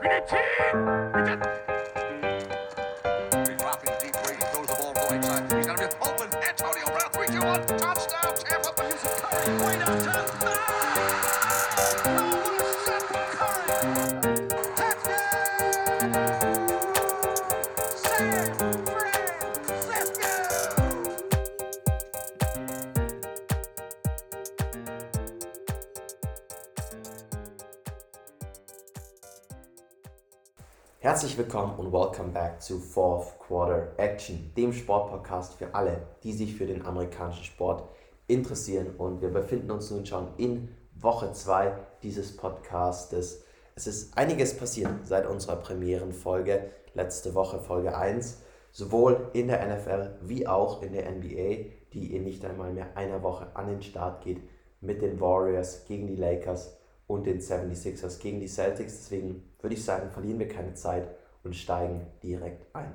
그렇지! 그렇 Willkommen und welcome back zu Fourth Quarter Action, dem Sportpodcast für alle, die sich für den amerikanischen Sport interessieren. Und wir befinden uns nun schon in Woche 2 dieses Podcastes. Es ist einiges passiert seit unserer Premierenfolge, letzte Woche Folge 1, sowohl in der NFL wie auch in der NBA, die in nicht einmal mehr einer Woche an den Start geht mit den Warriors gegen die Lakers und den 76ers gegen die Celtics. Deswegen würde ich sagen, verlieren wir keine Zeit und steigen direkt ein.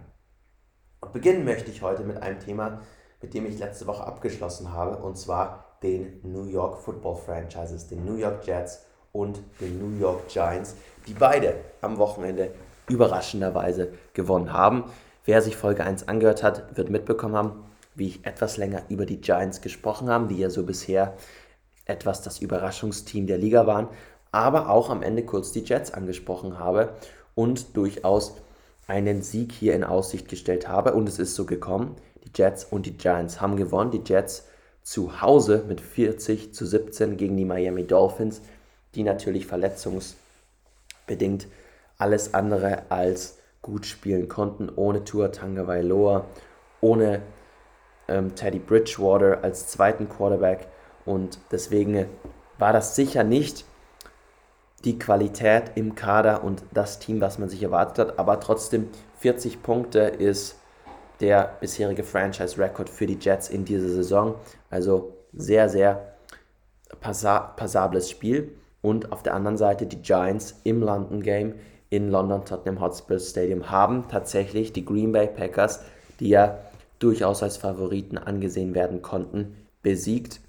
Und beginnen möchte ich heute mit einem Thema, mit dem ich letzte Woche abgeschlossen habe, und zwar den New York Football Franchises, den New York Jets und den New York Giants, die beide am Wochenende überraschenderweise gewonnen haben. Wer sich Folge 1 angehört hat, wird mitbekommen haben, wie ich etwas länger über die Giants gesprochen habe, die ja so bisher etwas das Überraschungsteam der Liga waren, aber auch am Ende kurz die Jets angesprochen habe und durchaus einen Sieg hier in Aussicht gestellt habe. Und es ist so gekommen. Die Jets und die Giants haben gewonnen. Die Jets zu Hause mit 40 zu 17 gegen die Miami Dolphins, die natürlich verletzungsbedingt alles andere als gut spielen konnten, ohne Tour Tagovailoa, ohne ähm, Teddy Bridgewater als zweiten Quarterback und deswegen war das sicher nicht die Qualität im Kader und das Team, was man sich erwartet hat. Aber trotzdem 40 Punkte ist der bisherige Franchise-Record für die Jets in dieser Saison. Also sehr, sehr passa passables Spiel. Und auf der anderen Seite die Giants im London Game in London Tottenham Hotspur Stadium haben tatsächlich die Green Bay Packers, die ja durchaus als Favoriten angesehen werden konnten, besiegt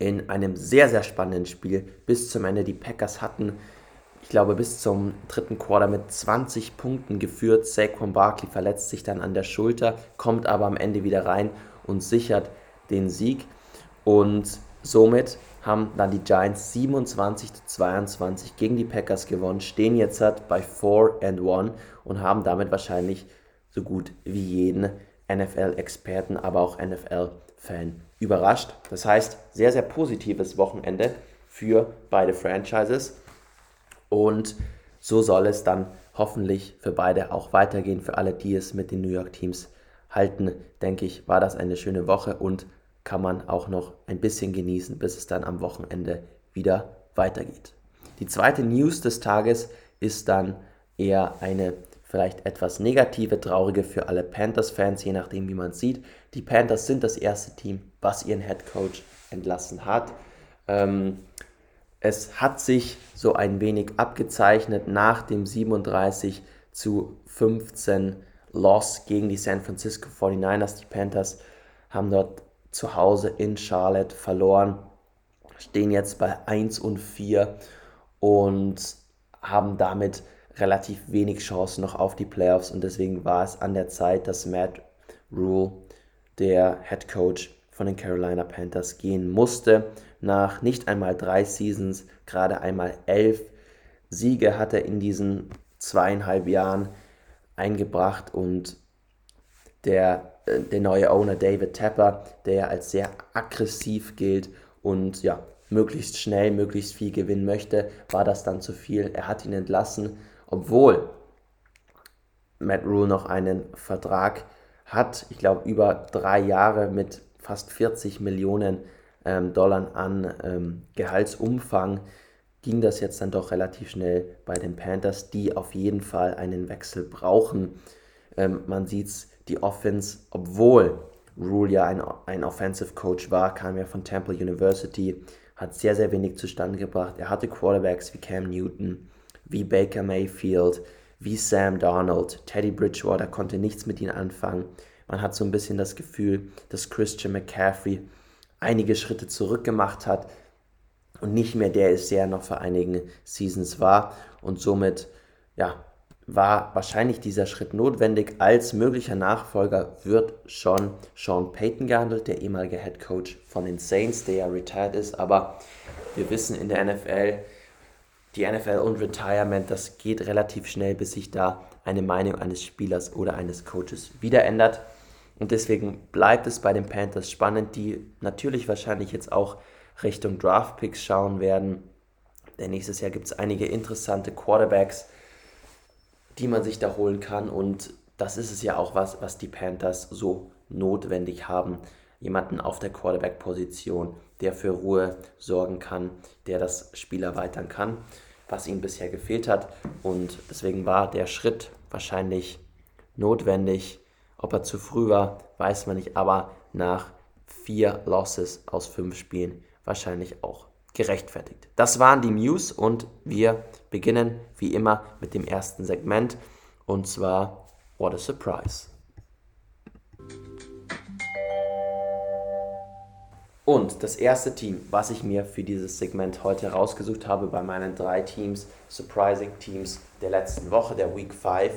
in einem sehr, sehr spannenden Spiel bis zum Ende. Die Packers hatten, ich glaube, bis zum dritten Quarter mit 20 Punkten geführt. Saquon Barkley verletzt sich dann an der Schulter, kommt aber am Ende wieder rein und sichert den Sieg. Und somit haben dann die Giants 27 zu 22 gegen die Packers gewonnen, stehen jetzt halt bei 4 and 1 und haben damit wahrscheinlich so gut wie jeden NFL-Experten, aber auch NFL-Fan überrascht. Das heißt, sehr, sehr positives Wochenende für beide Franchises. Und so soll es dann hoffentlich für beide auch weitergehen. Für alle, die es mit den New York Teams halten, denke ich, war das eine schöne Woche und kann man auch noch ein bisschen genießen, bis es dann am Wochenende wieder weitergeht. Die zweite News des Tages ist dann eher eine vielleicht etwas negative, traurige für alle Panthers-Fans, je nachdem, wie man sieht. Die Panthers sind das erste Team, was ihren Head Coach entlassen hat. Ähm, es hat sich so ein wenig abgezeichnet nach dem 37 zu 15 Loss gegen die San Francisco 49ers. Die Panthers haben dort zu Hause in Charlotte verloren, stehen jetzt bei 1 und 4 und haben damit relativ wenig Chancen noch auf die Playoffs und deswegen war es an der Zeit, dass Matt Rule, der Head Coach von den Carolina Panthers, gehen musste. Nach nicht einmal drei Seasons, gerade einmal elf Siege hat er in diesen zweieinhalb Jahren eingebracht und der, äh, der neue Owner David Tepper, der als sehr aggressiv gilt und ja, möglichst schnell, möglichst viel gewinnen möchte, war das dann zu viel. Er hat ihn entlassen obwohl Matt Rule noch einen Vertrag hat, ich glaube über drei Jahre mit fast 40 Millionen ähm, Dollar an ähm, Gehaltsumfang, ging das jetzt dann doch relativ schnell bei den Panthers, die auf jeden Fall einen Wechsel brauchen. Ähm, man sieht es, die Offense, obwohl Rule ja ein, ein Offensive Coach war, kam ja von Temple University, hat sehr, sehr wenig zustande gebracht. Er hatte Quarterbacks wie Cam Newton, wie Baker Mayfield, wie Sam Darnold. Teddy Bridgewater konnte nichts mit ihnen anfangen. Man hat so ein bisschen das Gefühl, dass Christian McCaffrey einige Schritte zurück gemacht hat. und nicht mehr der ist, der noch vor einigen Seasons war. Und somit, ja, war wahrscheinlich dieser Schritt notwendig. Als möglicher Nachfolger wird schon Sean Payton gehandelt, der ehemalige Head Coach von den Saints, der ja retired ist. Aber wir wissen in der NFL, die NFL und Retirement, das geht relativ schnell, bis sich da eine Meinung eines Spielers oder eines Coaches wieder ändert. Und deswegen bleibt es bei den Panthers spannend, die natürlich wahrscheinlich jetzt auch Richtung Draft Picks schauen werden. Denn nächstes Jahr gibt es einige interessante Quarterbacks, die man sich da holen kann. Und das ist es ja auch was, was die Panthers so notwendig haben. Jemanden auf der Quarterback-Position, der für Ruhe sorgen kann, der das Spiel erweitern kann, was ihnen bisher gefehlt hat. Und deswegen war der Schritt wahrscheinlich notwendig. Ob er zu früh war, weiß man nicht, aber nach vier Losses aus fünf Spielen wahrscheinlich auch gerechtfertigt. Das waren die News und wir beginnen wie immer mit dem ersten Segment und zwar What a Surprise. Und das erste Team, was ich mir für dieses Segment heute rausgesucht habe bei meinen drei Teams, Surprising Teams der letzten Woche, der Week 5,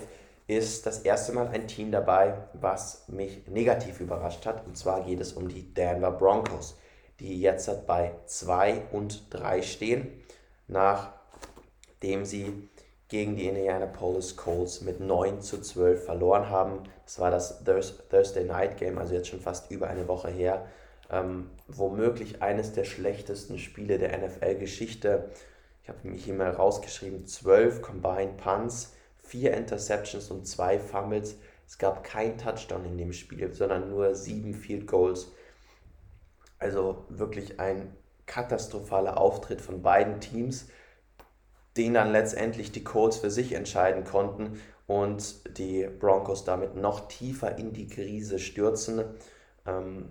ist das erste Mal ein Team dabei, was mich negativ überrascht hat. Und zwar geht es um die Denver Broncos die jetzt bei 2 und 3 stehen, nachdem sie gegen die Indianapolis Colts mit 9 zu 12 verloren haben. Das war das Thursday Night Game, also jetzt schon fast über eine Woche her. Ähm, womöglich eines der schlechtesten Spiele der NFL-Geschichte. Ich habe mich hier mal rausgeschrieben: 12 Combined Punts, 4 Interceptions und 2 Fumbles. Es gab kein Touchdown in dem Spiel, sondern nur 7 Field Goals. Also wirklich ein katastrophaler Auftritt von beiden Teams, den dann letztendlich die Colts für sich entscheiden konnten und die Broncos damit noch tiefer in die Krise stürzen. Ähm,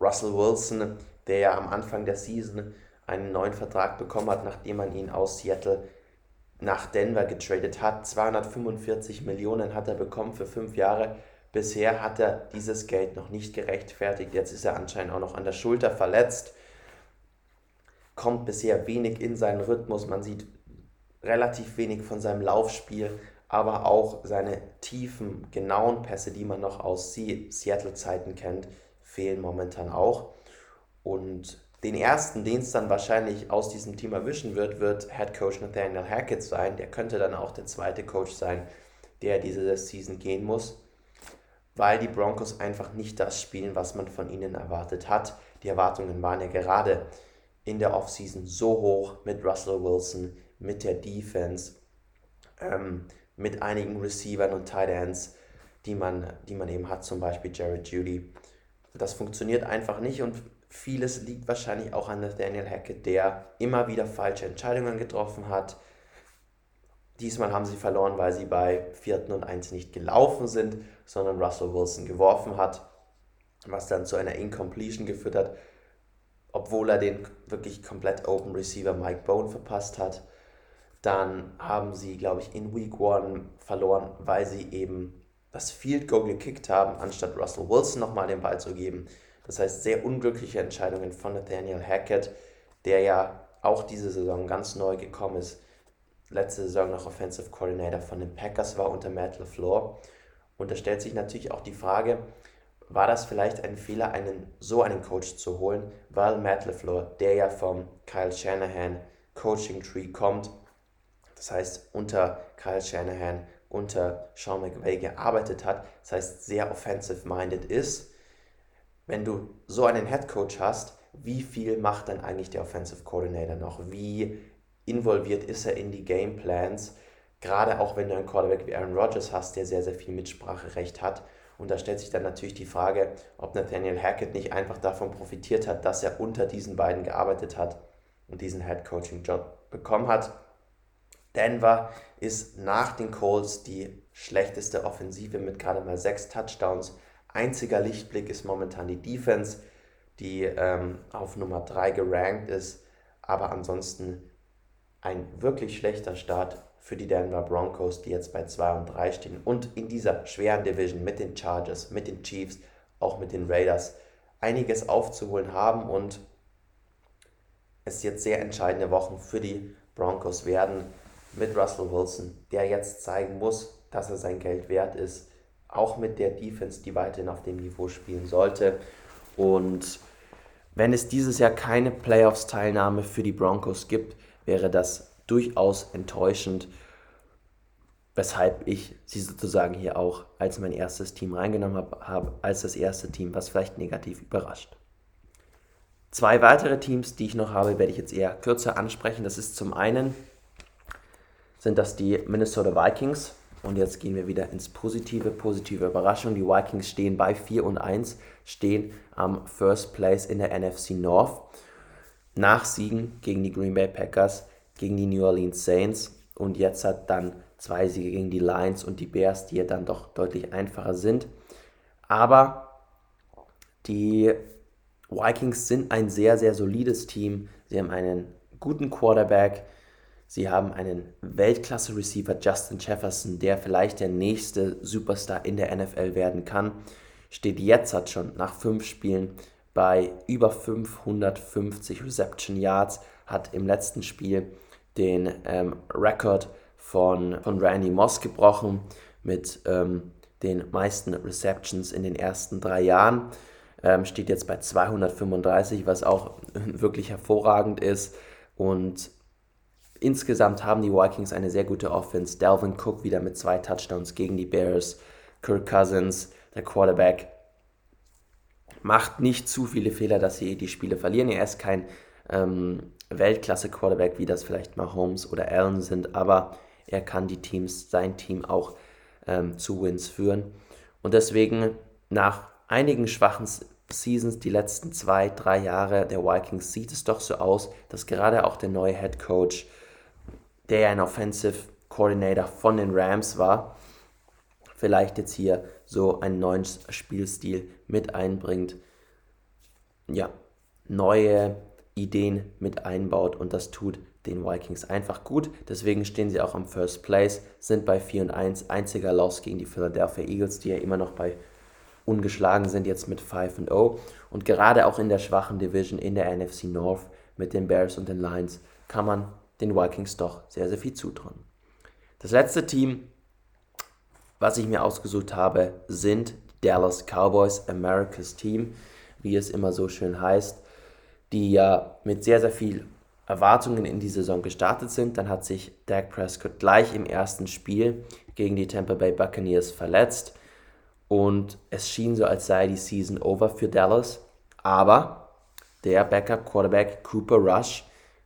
Russell Wilson, der ja am Anfang der Season einen neuen Vertrag bekommen hat, nachdem man ihn aus Seattle nach Denver getradet hat. 245 Millionen hat er bekommen für fünf Jahre. Bisher hat er dieses Geld noch nicht gerechtfertigt. Jetzt ist er anscheinend auch noch an der Schulter verletzt. Kommt bisher wenig in seinen Rhythmus. Man sieht relativ wenig von seinem Laufspiel, aber auch seine tiefen, genauen Pässe, die man noch aus Seattle-Zeiten kennt, fehlen momentan auch. Und den ersten, den es dann wahrscheinlich aus diesem Team erwischen wird, wird Head Coach Nathaniel Hackett sein. Der könnte dann auch der zweite Coach sein, der diese Season gehen muss weil die Broncos einfach nicht das spielen, was man von ihnen erwartet hat. Die Erwartungen waren ja gerade in der Offseason so hoch mit Russell Wilson, mit der Defense, ähm, mit einigen Receivern und Tight Ends, die man, die man eben hat, zum Beispiel Jared Judy. Das funktioniert einfach nicht und vieles liegt wahrscheinlich auch an Nathaniel Hackett, der immer wieder falsche Entscheidungen getroffen hat, Diesmal haben sie verloren, weil sie bei 4. und 1 nicht gelaufen sind, sondern Russell Wilson geworfen hat, was dann zu einer Incompletion geführt hat, obwohl er den wirklich komplett Open Receiver Mike Bone verpasst hat. Dann haben sie, glaube ich, in Week 1 verloren, weil sie eben das Field Goal gekickt haben, anstatt Russell Wilson nochmal den Ball zu geben. Das heißt, sehr unglückliche Entscheidungen von Nathaniel Hackett, der ja auch diese Saison ganz neu gekommen ist letzte Saison noch Offensive Coordinator von den Packers war unter Matt LaFleur. Und da stellt sich natürlich auch die Frage, war das vielleicht ein Fehler, einen, so einen Coach zu holen, weil Matt LaFleur, der ja vom Kyle Shanahan Coaching Tree kommt, das heißt unter Kyle Shanahan, unter Sean McVay gearbeitet hat, das heißt sehr offensive-minded ist. Wenn du so einen Head Coach hast, wie viel macht dann eigentlich der Offensive Coordinator noch? Wie involviert ist er in die Gameplans, gerade auch wenn du einen Quarterback wie Aaron Rodgers hast, der sehr, sehr viel Mitspracherecht hat. Und da stellt sich dann natürlich die Frage, ob Nathaniel Hackett nicht einfach davon profitiert hat, dass er unter diesen beiden gearbeitet hat und diesen Head Coaching Job bekommen hat. Denver ist nach den Colts die schlechteste Offensive mit gerade mal sechs Touchdowns. Einziger Lichtblick ist momentan die Defense, die ähm, auf Nummer 3 gerankt ist. Aber ansonsten ein wirklich schlechter Start für die Denver Broncos, die jetzt bei 2 und 3 stehen und in dieser schweren Division mit den Chargers, mit den Chiefs, auch mit den Raiders einiges aufzuholen haben und es jetzt sehr entscheidende Wochen für die Broncos werden mit Russell Wilson, der jetzt zeigen muss, dass er sein Geld wert ist, auch mit der Defense, die weiterhin auf dem Niveau spielen sollte. Und wenn es dieses Jahr keine Playoffs-Teilnahme für die Broncos gibt, wäre das durchaus enttäuschend, weshalb ich sie sozusagen hier auch als mein erstes Team reingenommen habe, als das erste Team, was vielleicht negativ überrascht. Zwei weitere Teams, die ich noch habe, werde ich jetzt eher kürzer ansprechen. Das ist zum einen sind das die Minnesota Vikings. Und jetzt gehen wir wieder ins Positive, positive Überraschung. Die Vikings stehen bei 4 und 1, stehen am First Place in der NFC North. Nach Siegen gegen die Green Bay Packers, gegen die New Orleans Saints und jetzt hat dann zwei Siege gegen die Lions und die Bears, die ja dann doch deutlich einfacher sind. Aber die Vikings sind ein sehr, sehr solides Team. Sie haben einen guten Quarterback. Sie haben einen Weltklasse-Receiver Justin Jefferson, der vielleicht der nächste Superstar in der NFL werden kann. Steht jetzt hat schon nach fünf Spielen bei über 550 Reception Yards, hat im letzten Spiel den ähm, Rekord von, von Randy Moss gebrochen mit ähm, den meisten Receptions in den ersten drei Jahren ähm, steht jetzt bei 235, was auch wirklich hervorragend ist. Und insgesamt haben die Vikings eine sehr gute Offense. Dalvin Cook wieder mit zwei Touchdowns gegen die Bears. Kirk Cousins, der Quarterback, macht nicht zu viele Fehler, dass sie die Spiele verlieren. Er ist kein ähm, Weltklasse-Quarterback, wie das vielleicht Mahomes oder Allen sind, aber er kann die Teams, sein Team auch ähm, zu Wins führen. Und deswegen nach einigen schwachen Seasons, die letzten zwei, drei Jahre der Vikings, sieht es doch so aus, dass gerade auch der neue Head Coach, der ein Offensive Coordinator von den Rams war, vielleicht jetzt hier so einen neuen Spielstil mit einbringt. Ja, neue Ideen mit einbaut und das tut den Vikings einfach gut. Deswegen stehen sie auch am First Place, sind bei 4 und 1, einziger Loss gegen die Philadelphia Eagles, die ja immer noch bei ungeschlagen sind jetzt mit 5 und 0. Und gerade auch in der schwachen Division in der NFC North mit den Bears und den Lions kann man den Vikings doch sehr, sehr viel zutrauen. Das letzte Team, was ich mir ausgesucht habe, sind die Dallas Cowboys, America's Team, wie es immer so schön heißt, die ja mit sehr, sehr viel Erwartungen in die Saison gestartet sind. Dann hat sich Dak Prescott gleich im ersten Spiel gegen die Tampa Bay Buccaneers verletzt und es schien so, als sei die Season over für Dallas. Aber der Backup-Quarterback Cooper Rush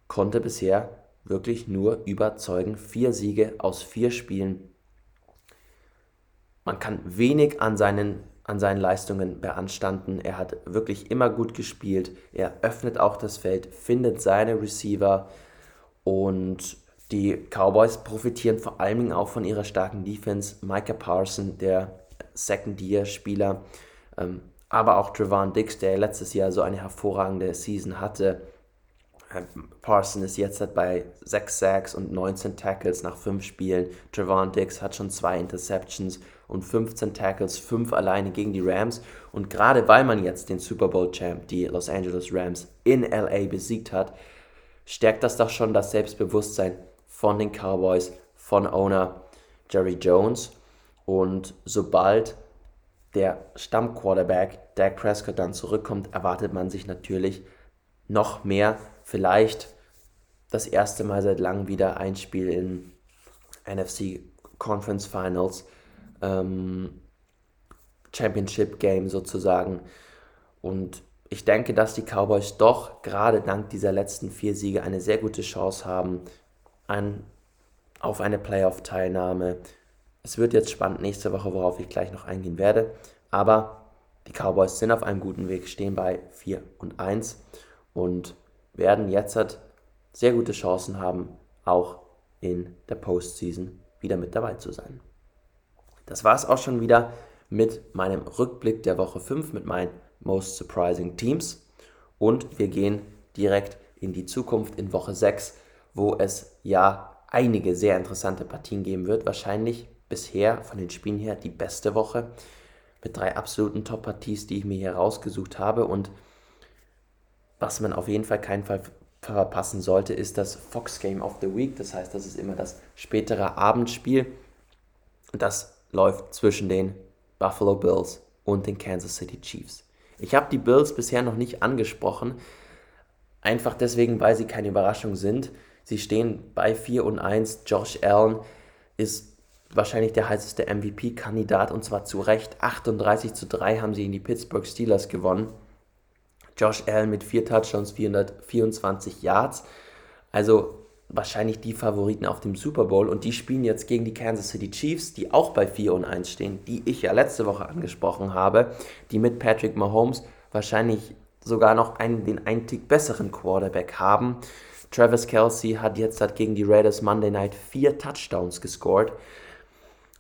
konnte bisher wirklich nur überzeugen. Vier Siege aus vier Spielen. Man kann wenig an seinen, an seinen Leistungen beanstanden. Er hat wirklich immer gut gespielt. Er öffnet auch das Feld, findet seine Receiver und die Cowboys profitieren vor allem auch von ihrer starken Defense. Micah Parson, der Second-Year-Spieler. Ähm, aber auch Trevon Dix, der letztes Jahr so eine hervorragende Season hatte. Ähm, Parson ist jetzt halt bei 6 Sacks und 19 Tackles nach 5 Spielen. Trevon Dix hat schon 2 Interceptions und 15 Tackles, 5 alleine gegen die Rams. Und gerade weil man jetzt den Super Bowl-Champ, die Los Angeles Rams, in LA besiegt hat, stärkt das doch schon das Selbstbewusstsein von den Cowboys, von Owner Jerry Jones. Und sobald der Stammquarterback Dak Prescott dann zurückkommt, erwartet man sich natürlich noch mehr. Vielleicht das erste Mal seit langem wieder ein Spiel in NFC Conference Finals, ähm, Championship Game sozusagen. Und ich denke, dass die Cowboys doch gerade dank dieser letzten vier Siege eine sehr gute Chance haben an, auf eine Playoff-Teilnahme. Es wird jetzt spannend nächste Woche, worauf ich gleich noch eingehen werde. Aber die Cowboys sind auf einem guten Weg, stehen bei 4 und 1 und werden jetzt halt sehr gute Chancen haben, auch in der Postseason wieder mit dabei zu sein. Das war es auch schon wieder mit meinem Rückblick der Woche 5, mit meinen Most Surprising Teams. Und wir gehen direkt in die Zukunft in Woche 6, wo es ja einige sehr interessante Partien geben wird. Wahrscheinlich bisher von den Spielen her die beste Woche mit drei absoluten Top-Parties, die ich mir hier rausgesucht habe und was man auf jeden Fall keinen Fall verpassen sollte, ist das Fox Game of the Week. Das heißt, das ist immer das spätere Abendspiel. Das läuft zwischen den Buffalo Bills und den Kansas City Chiefs. Ich habe die Bills bisher noch nicht angesprochen, einfach deswegen, weil sie keine Überraschung sind. Sie stehen bei 4 und 1. Josh Allen ist wahrscheinlich der heißeste MVP-Kandidat und zwar zu Recht. 38 zu 3 haben sie in die Pittsburgh Steelers gewonnen. Josh Allen mit 4 Touchdowns, 424 Yards. Also wahrscheinlich die Favoriten auf dem Super Bowl und die spielen jetzt gegen die Kansas City Chiefs, die auch bei 4 und 1 stehen, die ich ja letzte Woche angesprochen habe, die mit Patrick Mahomes wahrscheinlich sogar noch einen, den einzig besseren Quarterback haben. Travis Kelsey hat jetzt hat gegen die Raiders Monday Night vier Touchdowns gescored.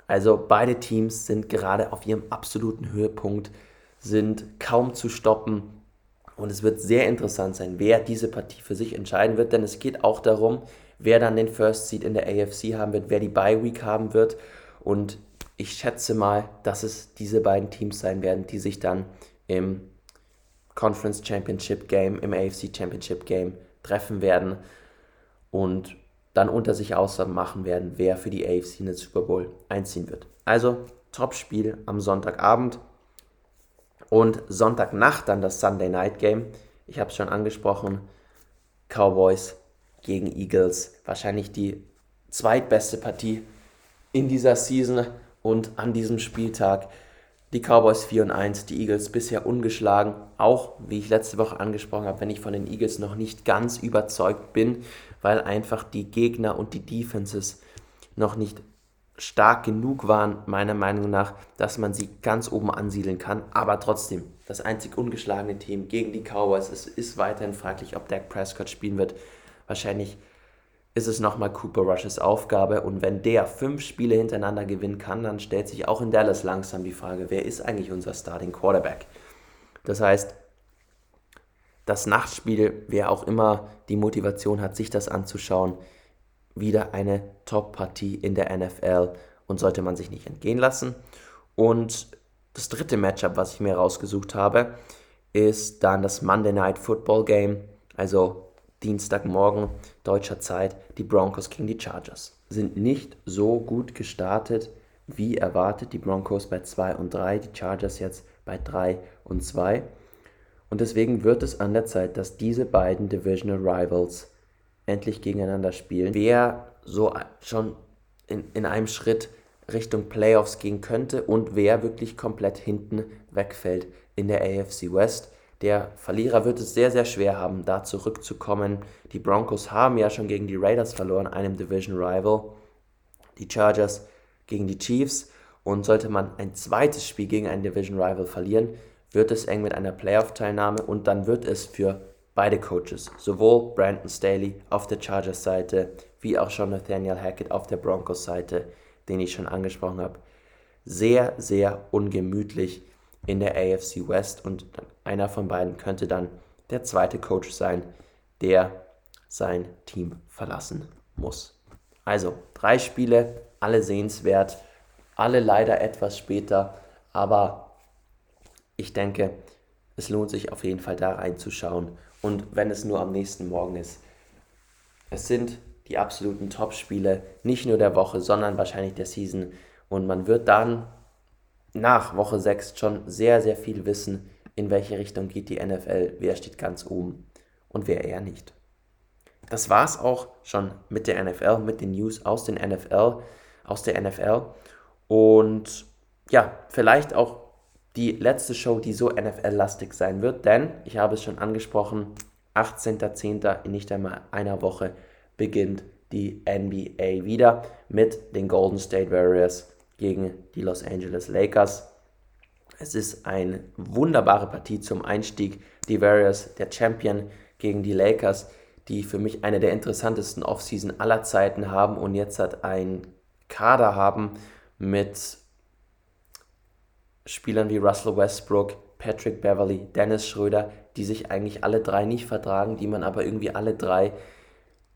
Also beide Teams sind gerade auf ihrem absoluten Höhepunkt, sind kaum zu stoppen. Und es wird sehr interessant sein, wer diese Partie für sich entscheiden wird, denn es geht auch darum, wer dann den First Seed in der AFC haben wird, wer die Bye Week haben wird. Und ich schätze mal, dass es diese beiden Teams sein werden, die sich dann im Conference Championship Game, im AFC Championship Game treffen werden und dann unter sich ausmachen werden, wer für die AFC in den Super Bowl einziehen wird. Also Top-Spiel am Sonntagabend und Sonntagnacht dann das Sunday Night Game. Ich habe es schon angesprochen, Cowboys gegen Eagles. Wahrscheinlich die zweitbeste Partie in dieser Season und an diesem Spieltag. Die Cowboys 4 und 1, die Eagles bisher ungeschlagen. Auch, wie ich letzte Woche angesprochen habe, wenn ich von den Eagles noch nicht ganz überzeugt bin, weil einfach die Gegner und die Defenses noch nicht stark genug waren, meiner Meinung nach, dass man sie ganz oben ansiedeln kann. Aber trotzdem, das einzig ungeschlagene Team gegen die Cowboys. Es ist weiterhin fraglich, ob Dak Prescott spielen wird. Wahrscheinlich ist es nochmal Cooper Rushes Aufgabe. Und wenn der fünf Spiele hintereinander gewinnen kann, dann stellt sich auch in Dallas langsam die Frage, wer ist eigentlich unser Starting Quarterback? Das heißt, das Nachtspiel, wer auch immer die Motivation hat, sich das anzuschauen, wieder eine Top-Partie in der NFL und sollte man sich nicht entgehen lassen. Und das dritte Matchup, was ich mir rausgesucht habe, ist dann das Monday Night Football Game, also Dienstagmorgen deutscher Zeit, die Broncos gegen die Chargers. Sind nicht so gut gestartet wie erwartet. Die Broncos bei 2 und 3, die Chargers jetzt bei 3 und 2. Und deswegen wird es an der Zeit, dass diese beiden Divisional Rivals endlich gegeneinander spielen. Wer so schon in, in einem Schritt Richtung Playoffs gehen könnte und wer wirklich komplett hinten wegfällt in der AFC West. Der Verlierer wird es sehr, sehr schwer haben, da zurückzukommen. Die Broncos haben ja schon gegen die Raiders verloren, einem Division Rival. Die Chargers gegen die Chiefs. Und sollte man ein zweites Spiel gegen einen Division Rival verlieren, wird es eng mit einer Playoff-Teilnahme und dann wird es für beide Coaches, sowohl Brandon Staley auf der Chargers-Seite wie auch schon Nathaniel Hackett auf der Broncos-Seite, den ich schon angesprochen habe, sehr, sehr ungemütlich in der AFC West und einer von beiden könnte dann der zweite Coach sein, der sein Team verlassen muss. Also drei Spiele, alle sehenswert, alle leider etwas später, aber ich denke, es lohnt sich auf jeden Fall da reinzuschauen und wenn es nur am nächsten Morgen ist. Es sind die absoluten Top-Spiele, nicht nur der Woche, sondern wahrscheinlich der Season und man wird dann nach Woche 6 schon sehr, sehr viel wissen, in welche Richtung geht die NFL, wer steht ganz oben und wer eher nicht. Das war es auch schon mit der NFL, mit den News aus den NFL, aus der NFL. Und ja, vielleicht auch die letzte Show, die so NFL-lastig sein wird, denn ich habe es schon angesprochen, 18.10. in nicht einmal einer Woche beginnt die NBA wieder mit den Golden State Warriors gegen die Los Angeles Lakers. Es ist eine wunderbare Partie zum Einstieg. Die Warriors, der Champion, gegen die Lakers, die für mich eine der interessantesten Offseason aller Zeiten haben und jetzt hat ein Kader haben mit Spielern wie Russell Westbrook, Patrick Beverly, Dennis Schröder, die sich eigentlich alle drei nicht vertragen, die man aber irgendwie alle drei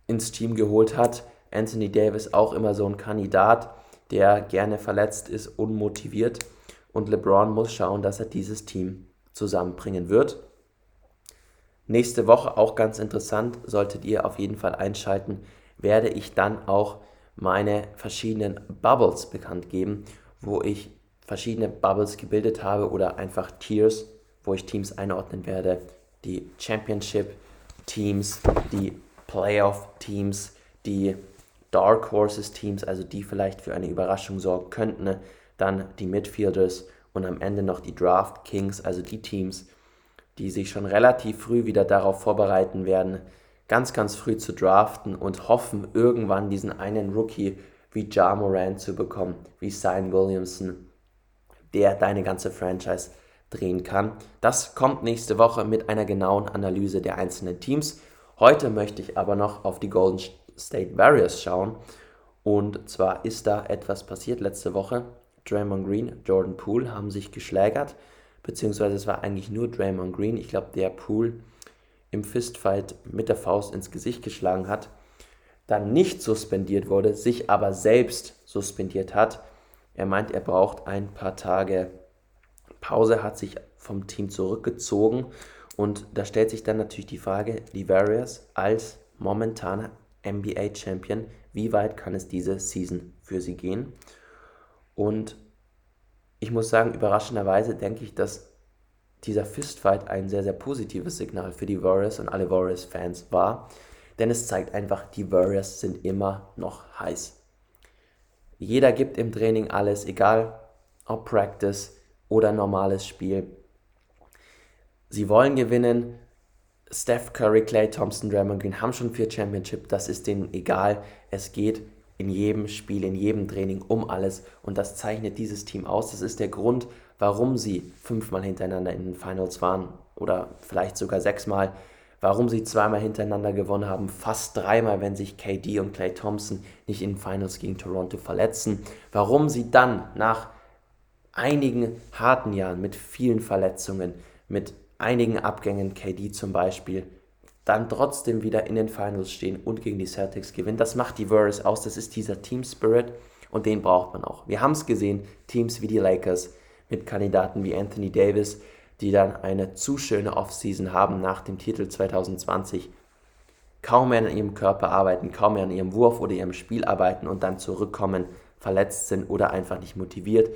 ins Team geholt hat. Anthony Davis auch immer so ein Kandidat der gerne verletzt ist, unmotiviert. Und LeBron muss schauen, dass er dieses Team zusammenbringen wird. Nächste Woche auch ganz interessant, solltet ihr auf jeden Fall einschalten, werde ich dann auch meine verschiedenen Bubbles bekannt geben, wo ich verschiedene Bubbles gebildet habe oder einfach Tiers, wo ich Teams einordnen werde. Die Championship Teams, die Playoff Teams, die Dark Horses Teams, also die vielleicht für eine Überraschung sorgen könnten, dann die Midfielders und am Ende noch die Draft Kings, also die Teams, die sich schon relativ früh wieder darauf vorbereiten werden, ganz, ganz früh zu draften und hoffen, irgendwann diesen einen Rookie wie Ja Moran zu bekommen, wie Zion Williamson, der deine ganze Franchise drehen kann. Das kommt nächste Woche mit einer genauen Analyse der einzelnen Teams. Heute möchte ich aber noch auf die Golden State Warriors schauen. Und zwar ist da etwas passiert letzte Woche. Draymond Green, Jordan Poole haben sich geschlägert, beziehungsweise es war eigentlich nur Draymond Green. Ich glaube, der Poole im Fistfight mit der Faust ins Gesicht geschlagen hat, dann nicht suspendiert wurde, sich aber selbst suspendiert hat. Er meint, er braucht ein paar Tage Pause, hat sich vom Team zurückgezogen und da stellt sich dann natürlich die Frage, die Warriors als momentaner NBA-Champion, wie weit kann es diese Season für sie gehen? Und ich muss sagen, überraschenderweise denke ich, dass dieser Fistfight ein sehr, sehr positives Signal für die Warriors und alle Warriors-Fans war, denn es zeigt einfach, die Warriors sind immer noch heiß. Jeder gibt im Training alles, egal ob Practice oder normales Spiel. Sie wollen gewinnen. Steph Curry, Clay Thompson, Draymond Green haben schon vier Championship. Das ist denen egal. Es geht in jedem Spiel, in jedem Training um alles. Und das zeichnet dieses Team aus. Das ist der Grund, warum sie fünfmal hintereinander in den Finals waren oder vielleicht sogar sechsmal. Warum sie zweimal hintereinander gewonnen haben, fast dreimal, wenn sich KD und Clay Thompson nicht in den Finals gegen Toronto verletzen. Warum sie dann nach einigen harten Jahren mit vielen Verletzungen, mit einigen Abgängen, KD zum Beispiel, dann trotzdem wieder in den Finals stehen und gegen die Celtics gewinnen. Das macht die Warriors aus. Das ist dieser Team Spirit und den braucht man auch. Wir haben es gesehen, Teams wie die Lakers mit Kandidaten wie Anthony Davis, die dann eine zu schöne Offseason haben nach dem Titel 2020, kaum mehr an ihrem Körper arbeiten, kaum mehr an ihrem Wurf oder ihrem Spiel arbeiten und dann zurückkommen, verletzt sind oder einfach nicht motiviert.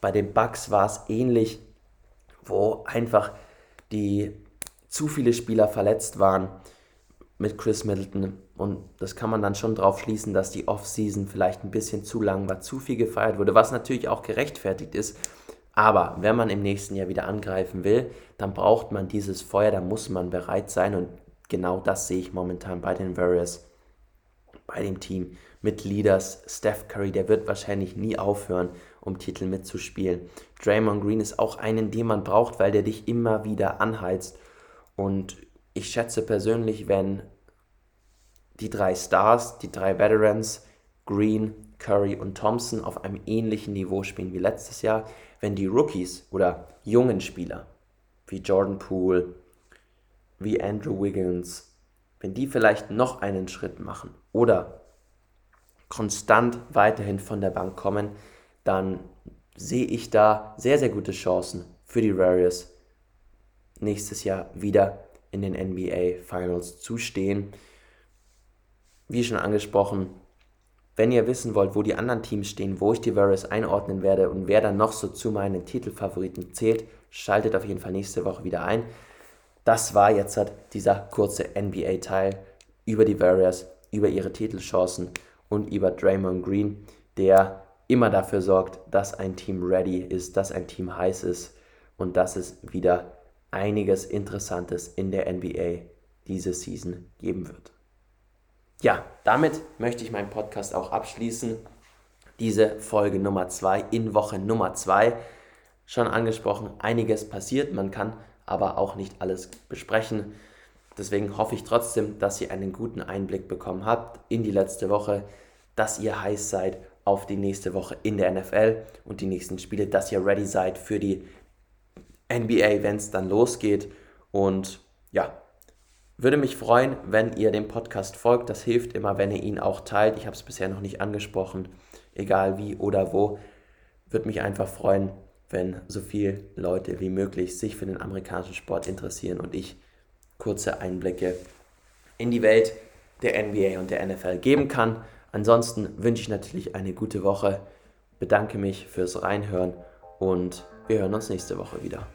Bei den Bucks war es ähnlich, wo einfach die zu viele Spieler verletzt waren mit Chris Middleton. Und das kann man dann schon drauf schließen, dass die Offseason vielleicht ein bisschen zu lang war, zu viel gefeiert wurde, was natürlich auch gerechtfertigt ist. Aber wenn man im nächsten Jahr wieder angreifen will, dann braucht man dieses Feuer, da muss man bereit sein. Und genau das sehe ich momentan bei den Warriors, bei dem Team mit Leaders. Steph Curry, der wird wahrscheinlich nie aufhören, um Titel mitzuspielen. Draymond Green ist auch einen, den man braucht, weil der dich immer wieder anheizt und ich schätze persönlich, wenn die drei Stars, die drei Veterans, Green, Curry und Thompson auf einem ähnlichen Niveau spielen wie letztes Jahr, wenn die Rookies oder jungen Spieler wie Jordan Poole, wie Andrew Wiggins, wenn die vielleicht noch einen Schritt machen oder konstant weiterhin von der Bank kommen, dann sehe ich da sehr, sehr gute Chancen für die Warriors nächstes Jahr wieder in den NBA Finals zu stehen. Wie schon angesprochen, wenn ihr wissen wollt, wo die anderen Teams stehen, wo ich die Warriors einordnen werde und wer dann noch so zu meinen Titelfavoriten zählt, schaltet auf jeden Fall nächste Woche wieder ein. Das war jetzt halt dieser kurze NBA-Teil über die Warriors, über ihre Titelchancen und über Draymond Green, der immer dafür sorgt, dass ein Team ready ist, dass ein Team heiß ist und dass es wieder einiges Interessantes in der NBA diese Season geben wird. Ja, damit möchte ich meinen Podcast auch abschließen. Diese Folge Nummer 2 in Woche Nummer 2. Schon angesprochen, einiges passiert, man kann aber auch nicht alles besprechen. Deswegen hoffe ich trotzdem, dass ihr einen guten Einblick bekommen habt in die letzte Woche, dass ihr heiß seid auf die nächste Woche in der NFL und die nächsten Spiele, dass ihr ready seid für die NBA, wenn es dann losgeht. Und ja, würde mich freuen, wenn ihr dem Podcast folgt. Das hilft immer, wenn ihr ihn auch teilt. Ich habe es bisher noch nicht angesprochen, egal wie oder wo. Würde mich einfach freuen, wenn so viele Leute wie möglich sich für den amerikanischen Sport interessieren und ich kurze Einblicke in die Welt der NBA und der NFL geben kann. Ansonsten wünsche ich natürlich eine gute Woche, bedanke mich fürs Reinhören und wir hören uns nächste Woche wieder.